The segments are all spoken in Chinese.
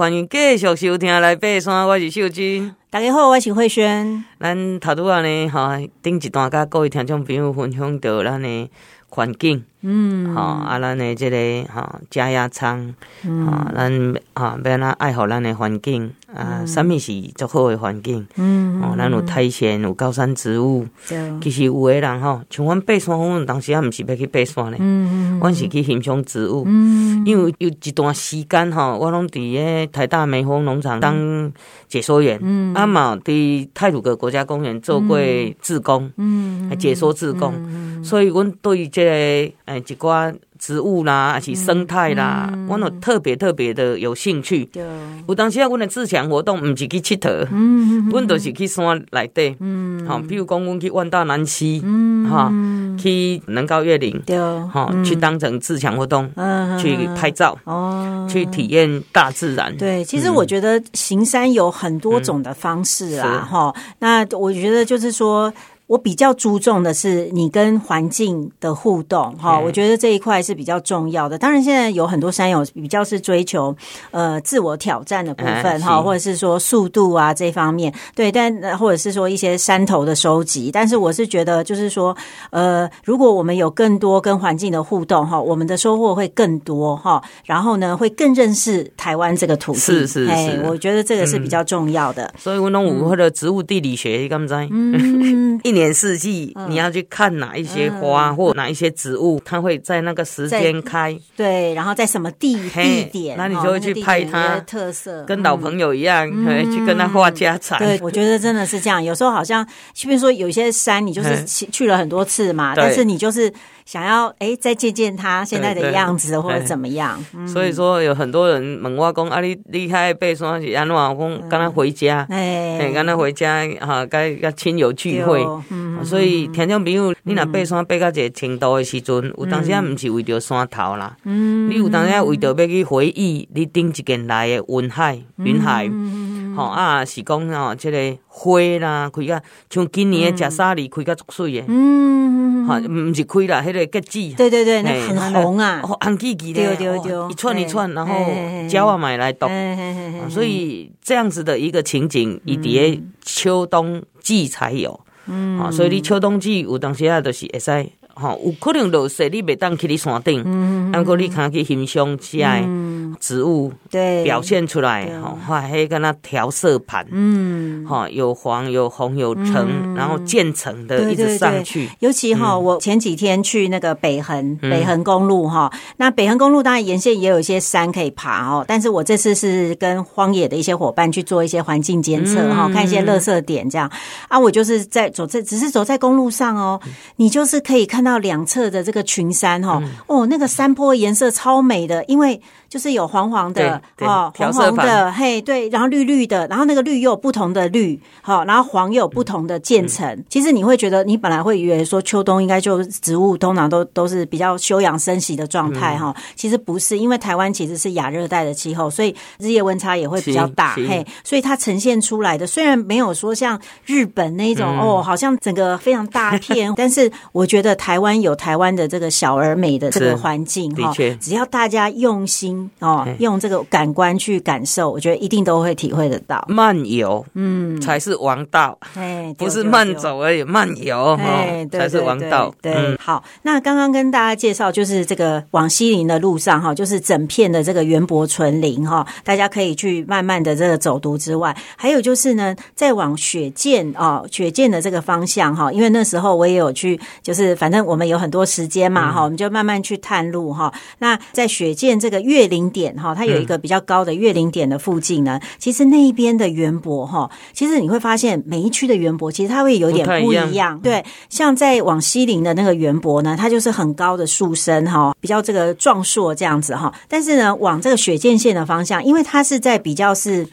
欢迎继续收听来爬山，我是秀芝。大家好，我是慧萱。咱头拄仔呢，哈，顶一段甲各位听众朋友分享到咱的环境。嗯，好啊，咱的这个哈加压仓，吼，咱吼要安怎爱护咱的环境啊，什么是足好的环境？嗯，哦，咱有苔藓，有高山植物。对，其实有的人吼，像阮爬山，阮当时也毋是要去爬山嘞，嗯嗯，阮是去欣赏植物。嗯，因为有一段时间吼，我拢伫个台大梅峰农场当解说员，嗯，啊嘛伫泰鲁阁国家公园做过志工，嗯，解说志工，所以阮对这个。哎，一寡植物啦，还是生态啦，我有特别特别的有兴趣。有当时啊，阮的自强活动毋是去佚佗，阮都是去山内底。好，比如讲，阮去万大南溪，嗯哈，去南高月岭，对哈，去当成自强活动，嗯去拍照，哦，去体验大自然。对，其实我觉得行山有很多种的方式啊，哈。那我觉得就是说。我比较注重的是你跟环境的互动，哈，我觉得这一块是比较重要的。当然，现在有很多山友比较是追求呃自我挑战的部分，哈，或者是说速度啊这方面，对，但或者是说一些山头的收集。但是我是觉得，就是说，呃，如果我们有更多跟环境的互动，哈，我们的收获会更多，哈，然后呢，会更认识台湾这个土地。是是是，我觉得这个是比较重要的。所以我弄五或者植物地理学，你敢知？嗯，一年。年四季，你要去看哪一些花或哪一些植物，它会在那个时间开。对，然后在什么地地点，那你就会去拍它特色，跟老朋友一样，去跟他画家常。对，我觉得真的是这样。有时候好像，比如说有些山，你就是去去了很多次嘛，但是你就是想要哎再见见他现在的样子或者怎么样。所以说有很多人问我讲啊，你离开背山是安怎？我讲跟他回家，哎，跟他回家哈，跟跟亲友聚会。嗯、所以听众朋友，你若爬山爬到一个程度的时阵，有当时啊，毋是为着山头啦，嗯、你有当时啊，为着要去回忆你顶一件来的云海，云海，吼、嗯哦、啊，是讲吼，这个花啦，开甲像今年的食沙梨开甲足水的，嗯，哈，毋是开啦，迄个格子，对对对，那很红啊，红记记的，一串一串，然后鸟啊买来读，所以这样子的一个情景，伊伫个秋冬季才有。嗯，所以你秋冬季有当时啊，就是会使，吼，有可能落雪，你袂当去你山顶，嗯，不过你可以去欣赏这些植物，对，表现出来，吼，还还跟它调色盘，嗯，哈，有黄有红有橙，然后渐层的一直上去。尤其哈，我前几天去那个北横北横公路哈，那北横公路当然沿线也有一些山可以爬哦，但是我这次是跟荒野的一些伙伴去做一些环境监测哈，看一些垃圾点这样。啊，我就是在走在只是走在公路上哦，你就是可以看到两侧的这个群山哈，哦，那个山坡颜色超美的，因为。就是有黄黄的哦，黄黄的嘿，对，然后绿绿的，然后那个绿又有不同的绿，好，然后黄又有不同的渐层。嗯、其实你会觉得，你本来会以为说秋冬应该就植物通常都都是比较休养生息的状态哈，嗯、其实不是，因为台湾其实是亚热带的气候，所以日夜温差也会比较大嘿，所以它呈现出来的虽然没有说像日本那种、嗯、哦，好像整个非常大片，但是我觉得台湾有台湾的这个小而美的这个环境哈，只要大家用心。哦，用这个感官去感受，我觉得一定都会体会得到。漫游，嗯，才是王道。哎，不是慢走而已，漫游，哎，才是王道。对，好，那刚刚跟大家介绍，就是这个往西陵的路上哈，就是整片的这个园博纯林哈，大家可以去慢慢的这个走读之外，还有就是呢，再往雪见啊，雪见的这个方向哈，因为那时候我也有去，就是反正我们有很多时间嘛哈，我们就慢慢去探路哈。那在雪见这个月林点哈，它有一个比较高的月龄点的附近呢，其实那一边的园博哈，其实你会发现每一区的园博其实它会有点不一样。对，像在往西陵的那个园博呢，它就是很高的树身哈，比较这个壮硕这样子哈。但是呢，往这个雪见线的方向，因为它是在比较是。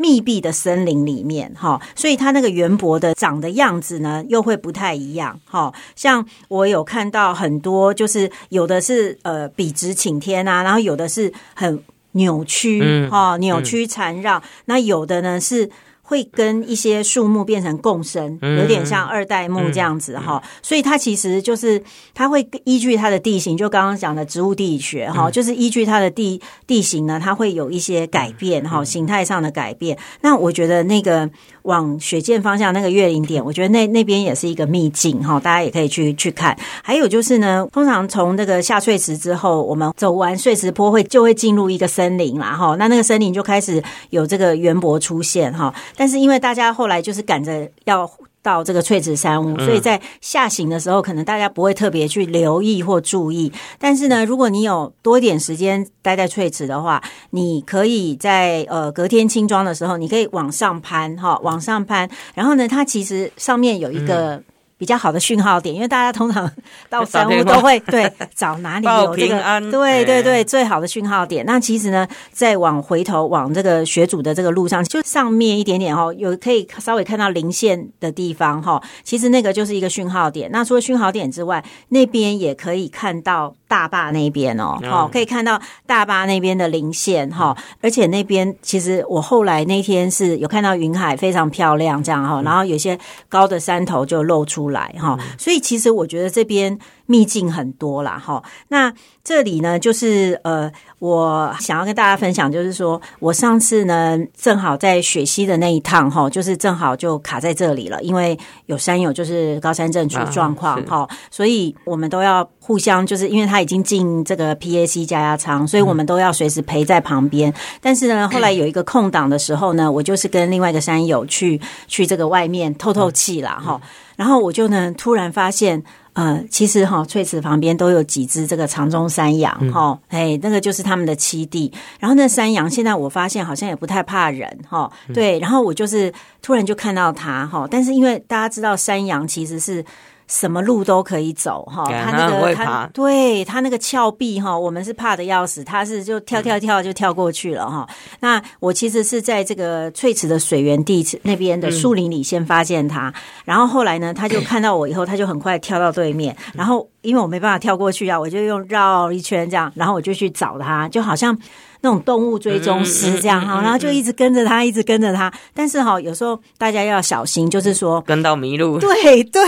密闭的森林里面，哈，所以它那个圆柏的长的样子呢，又会不太一样，哈。像我有看到很多，就是有的是呃笔直擎天啊，然后有的是很扭曲，哈、嗯，扭曲缠绕。嗯、那有的呢是会跟一些树木变成共生，有点像二代木这样子哈。所以它其实就是它会依据它的地形，就刚刚讲的植物地理学哈，就是依据它的地地形呢，它会有一些改变哈，形态上的改变。那我觉得那个往雪见方向那个月岭点，我觉得那那边也是一个秘境哈，大家也可以去去看。还有就是呢，通常从那个下翠池之后，我们走完碎石坡会就会进入一个森林啦哈。那那个森林就开始有这个园博出现哈。但是因为大家后来就是赶着要到这个翠池山屋，所以在下行的时候，可能大家不会特别去留意或注意。但是呢，如果你有多一点时间待在翠池的话，你可以在呃隔天轻装的时候，你可以往上攀哈，往上攀。然后呢，它其实上面有一个。比较好的讯号点，因为大家通常 到山屋都会对 找哪里有这个对对对最好的讯号点。那其实呢，再往回头往这个学主的这个路上，就上面一点点哦，有可以稍微看到零线的地方哈。其实那个就是一个讯号点。那除了讯号点之外，那边也可以看到大坝那边哦，好，可以看到大坝那边的林线哈。而且那边其实我后来那天是有看到云海非常漂亮这样哈，然后有些高的山头就露出来哈，所以其实我觉得这边秘境很多啦哈。那这里呢，就是呃，我想要跟大家分享，就是说我上次呢，正好在雪溪的那一趟哈，就是正好就卡在这里了，因为有山友就是高山症出状况哈，所以我们都要互相，就是因为他已经进这个 PAC 加压舱，所以我们都要随时陪在旁边。但是呢，后来有一个空档的时候呢，我就是跟另外一个山友去去这个外面透透气啦哈。然后我就呢，突然发现，呃，其实哈，翠池旁边都有几只这个长鬃山羊，哈、嗯，哎，那个就是他们的栖地。然后那山羊现在我发现好像也不太怕人，哈，对。然后我就是突然就看到它，哈，但是因为大家知道山羊其实是。什么路都可以走哈，他那个他对他那个峭壁哈，我们是怕的要死，他是就跳跳跳就跳过去了哈。那我其实是在这个翠池的水源地那边的树林里先发现他，然后后来呢，他就看到我以后，他就很快跳到对面，然后因为我没办法跳过去啊，我就用绕一圈这样，然后我就去找他，就好像。那种动物追踪师这样哈，然后就一直跟着他，一直跟着他。但是哈，有时候大家要小心，就是说跟到迷路。对对，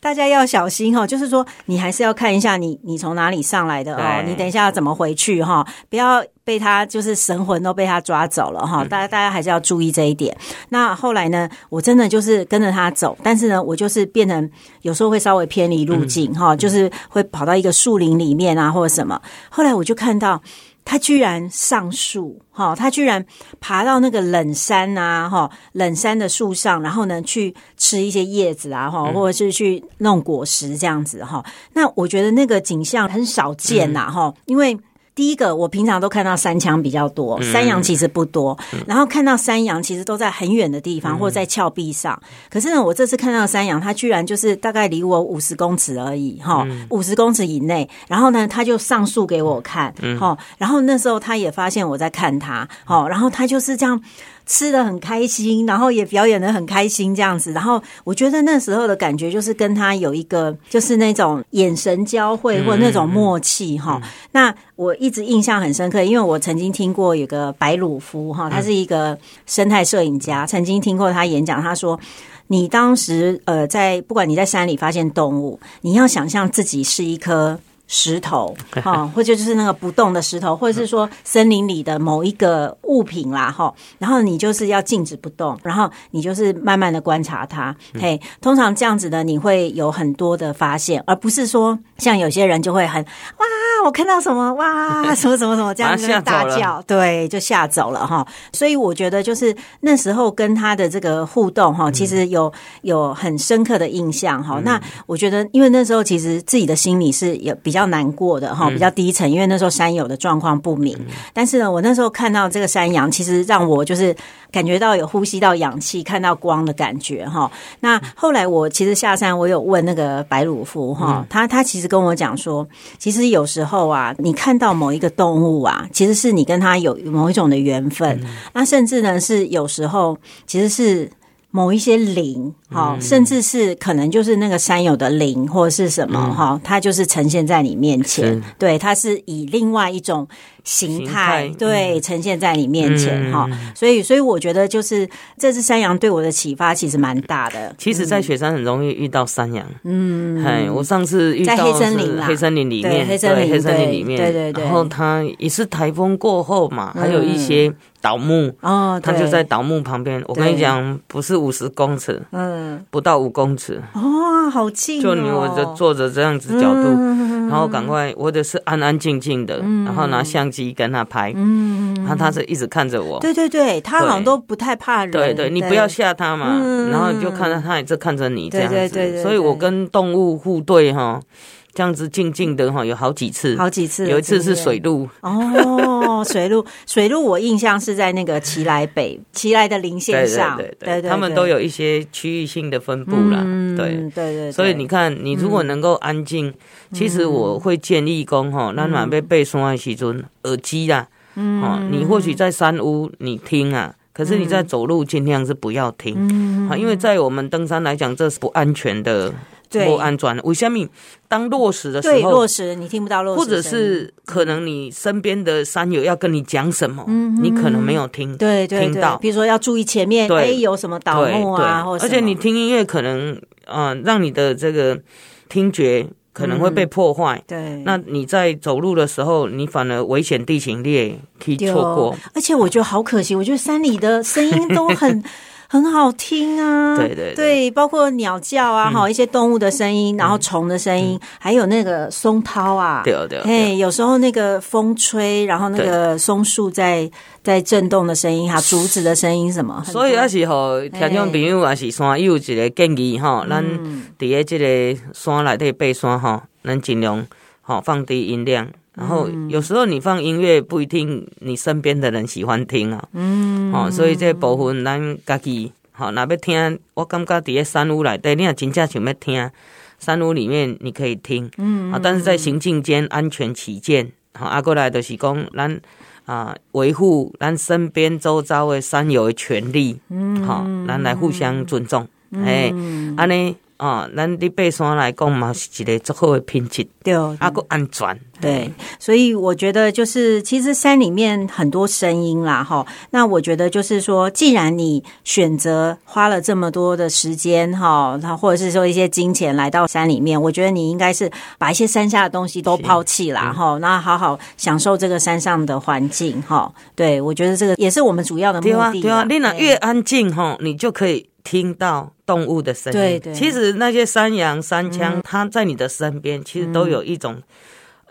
大家要小心哈，就是说你还是要看一下你你从哪里上来的哦，你等一下要怎么回去哈，不要被他就是神魂都被他抓走了哈。大家大家还是要注意这一点。那后来呢，我真的就是跟着他走，但是呢，我就是变成有时候会稍微偏离路径哈，就是会跑到一个树林里面啊，或者什么。后来我就看到。他居然上树，哈！他居然爬到那个冷山啊，哈，冷山的树上，然后呢，去吃一些叶子啊，哈，或者是去弄果实这样子，哈。那我觉得那个景象很少见呐，哈，因为。第一个，我平常都看到山羌比较多，山羊其实不多。嗯、然后看到山羊，其实都在很远的地方，嗯、或者在峭壁上。可是呢，我这次看到山羊，它居然就是大概离我五十公尺而已，哈、嗯，五十公尺以内。然后呢，它就上树给我看，哈、嗯。然后那时候它也发现我在看它，哈。然后它就是这样。吃的很开心，然后也表演的很开心，这样子。然后我觉得那时候的感觉就是跟他有一个，就是那种眼神交汇或那种默契哈。嗯嗯嗯、那我一直印象很深刻，因为我曾经听过有个白鲁夫哈，他是一个生态摄影家，曾经听过他演讲，他说：“你当时呃，在不管你在山里发现动物，你要想象自己是一颗。”石头，哈，或者就是那个不动的石头，或者是说森林里的某一个物品啦，哈。然后你就是要静止不动，然后你就是慢慢的观察它。嘿，通常这样子的你会有很多的发现，而不是说像有些人就会很哇，我看到什么哇，什么什么什么这样子大叫，对，就吓走了哈。所以我觉得就是那时候跟他的这个互动哈，其实有有很深刻的印象哈。那我觉得，因为那时候其实自己的心里是有比较。比较难过的哈，比较低沉，因为那时候山友的状况不明。但是呢，我那时候看到这个山羊，其实让我就是感觉到有呼吸到氧气、看到光的感觉哈。那后来我其实下山，我有问那个白鲁夫哈，他他其实跟我讲说，其实有时候啊，你看到某一个动物啊，其实是你跟他有某一种的缘分。那甚至呢，是有时候其实是。某一些灵，哈，甚至是可能就是那个山友的灵或者是什么，哈，它就是呈现在你面前，对，它是以另外一种。形态对呈现在你面前哈，所以所以我觉得就是这只山羊对我的启发其实蛮大的。其实，在雪山很容易遇到山羊，嗯，哎，我上次遇到在黑森林黑森林里面，黑森林。黑森林里面，对对对，然后它也是台风过后嘛，还有一些倒木哦，它就在倒木旁边。我跟你讲，不是五十公尺，嗯，不到五公尺，哇，好近，就你我就坐着这样子角度，然后赶快，我者是安安静静的，然后拿相机跟他拍，嗯，然后他是一直看着我，对对对，他好像都不太怕人，对对，你不要吓他嘛，然后你就看到他也是看着你这样子，所以我跟动物互对哈，这样子静静的哈，有好几次，好几次，有一次是水路，哦，水路，水路，我印象是在那个奇莱北，奇莱的林线上，对对对，他们都有一些区域性的分布啦，对。对对，所以你看，你如果能够安静。其实我会建议讲吼，咱若要爬山的时阵，耳机啦，哦，你或许在山屋你听啊，可是你在走路尽量是不要听，啊，因为在我们登山来讲，这是不安全的，不安全。为什么？当落实的时候，对，落实你听不到落实，或者是可能你身边的山友要跟你讲什么，你可能没有听，对，听到，比如说要注意前面，哎，有什么倒木啊，或者，而且你听音乐可能，啊，让你的这个听觉。可能会被破坏，嗯，对。那你在走路的时候，你反而危险地形你也可以错过。而且我觉得好可惜，我觉得山里的声音都很。很好听啊，对对对，包括鸟叫啊，哈，一些动物的声音，然后虫的声音，还有那个松涛啊，对对，嘿，有时候那个风吹，然后那个松树在在震动的声音，哈，竹子的声音什么，所以那时候，听众朋友也是山友一个建议哈，咱伫个这个山内底爬山哈，咱尽量好放低音量。然后有时候你放音乐不一定你身边的人喜欢听啊，嗯，哦，所以这部分咱家己好，那要听，我感觉在山屋内底，你若真正想要听，山屋里面你可以听，嗯，啊，但是在行进间安全起见，好，啊，过来就是讲咱啊维护咱身边周遭的山友的权利，嗯，好，咱来互相尊重，哎，安尼。啊，咱你爬山来讲嘛，是一个最好的品质，对，啊，个安全，对，所以我觉得就是，其实山里面很多声音啦，哈，那我觉得就是说，既然你选择花了这么多的时间，哈，或者是说一些金钱来到山里面，我觉得你应该是把一些山下的东西都抛弃啦，哈，那好好享受这个山上的环境，哈，对，我觉得这个也是我们主要的目的。对啊，对啊，你那越安静，哈，你就可以。听到动物的声音，对对，其实那些山羊、山羌，它在你的身边，其实都有一种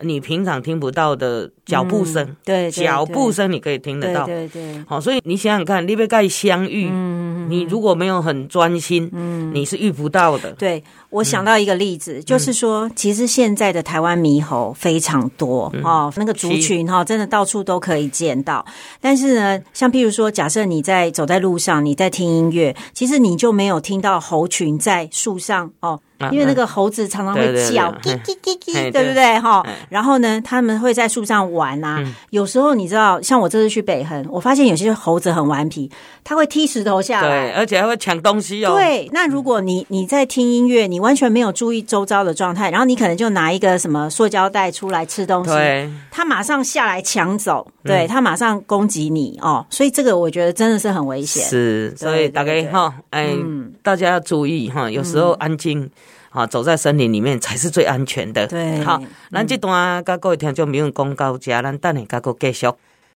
你平常听不到的脚步声。对，脚步声你可以听得到。对对，好，所以你想想看，你被盖相遇，你如果没有很专心，你是遇不到的。对。我想到一个例子，嗯、就是说，其实现在的台湾猕猴非常多、嗯、哦，那个族群哈，真的到处都可以见到。但是呢，像譬如说，假设你在走在路上，你在听音乐，其实你就没有听到猴群在树上哦。因为那个猴子常常会叫，叽叽叽叽，对不对？哈，然后呢，他们会在树上玩啊。有时候你知道，像我这次去北横，我发现有些猴子很顽皮，他会踢石头下来，对，而且还会抢东西哦。对，那如果你你在听音乐，你完全没有注意周遭的状态，然后你可能就拿一个什么塑胶袋出来吃东西，对，他马上下来抢走，对，他马上攻击你哦。所以这个我觉得真的是很危险。是，所以大家哈，哎，大家要注意哈，有时候安静。啊，走在森林里面才是最安全的。对，好，咱这段甲各位听众朋友讲到这，咱等下甲各位继续。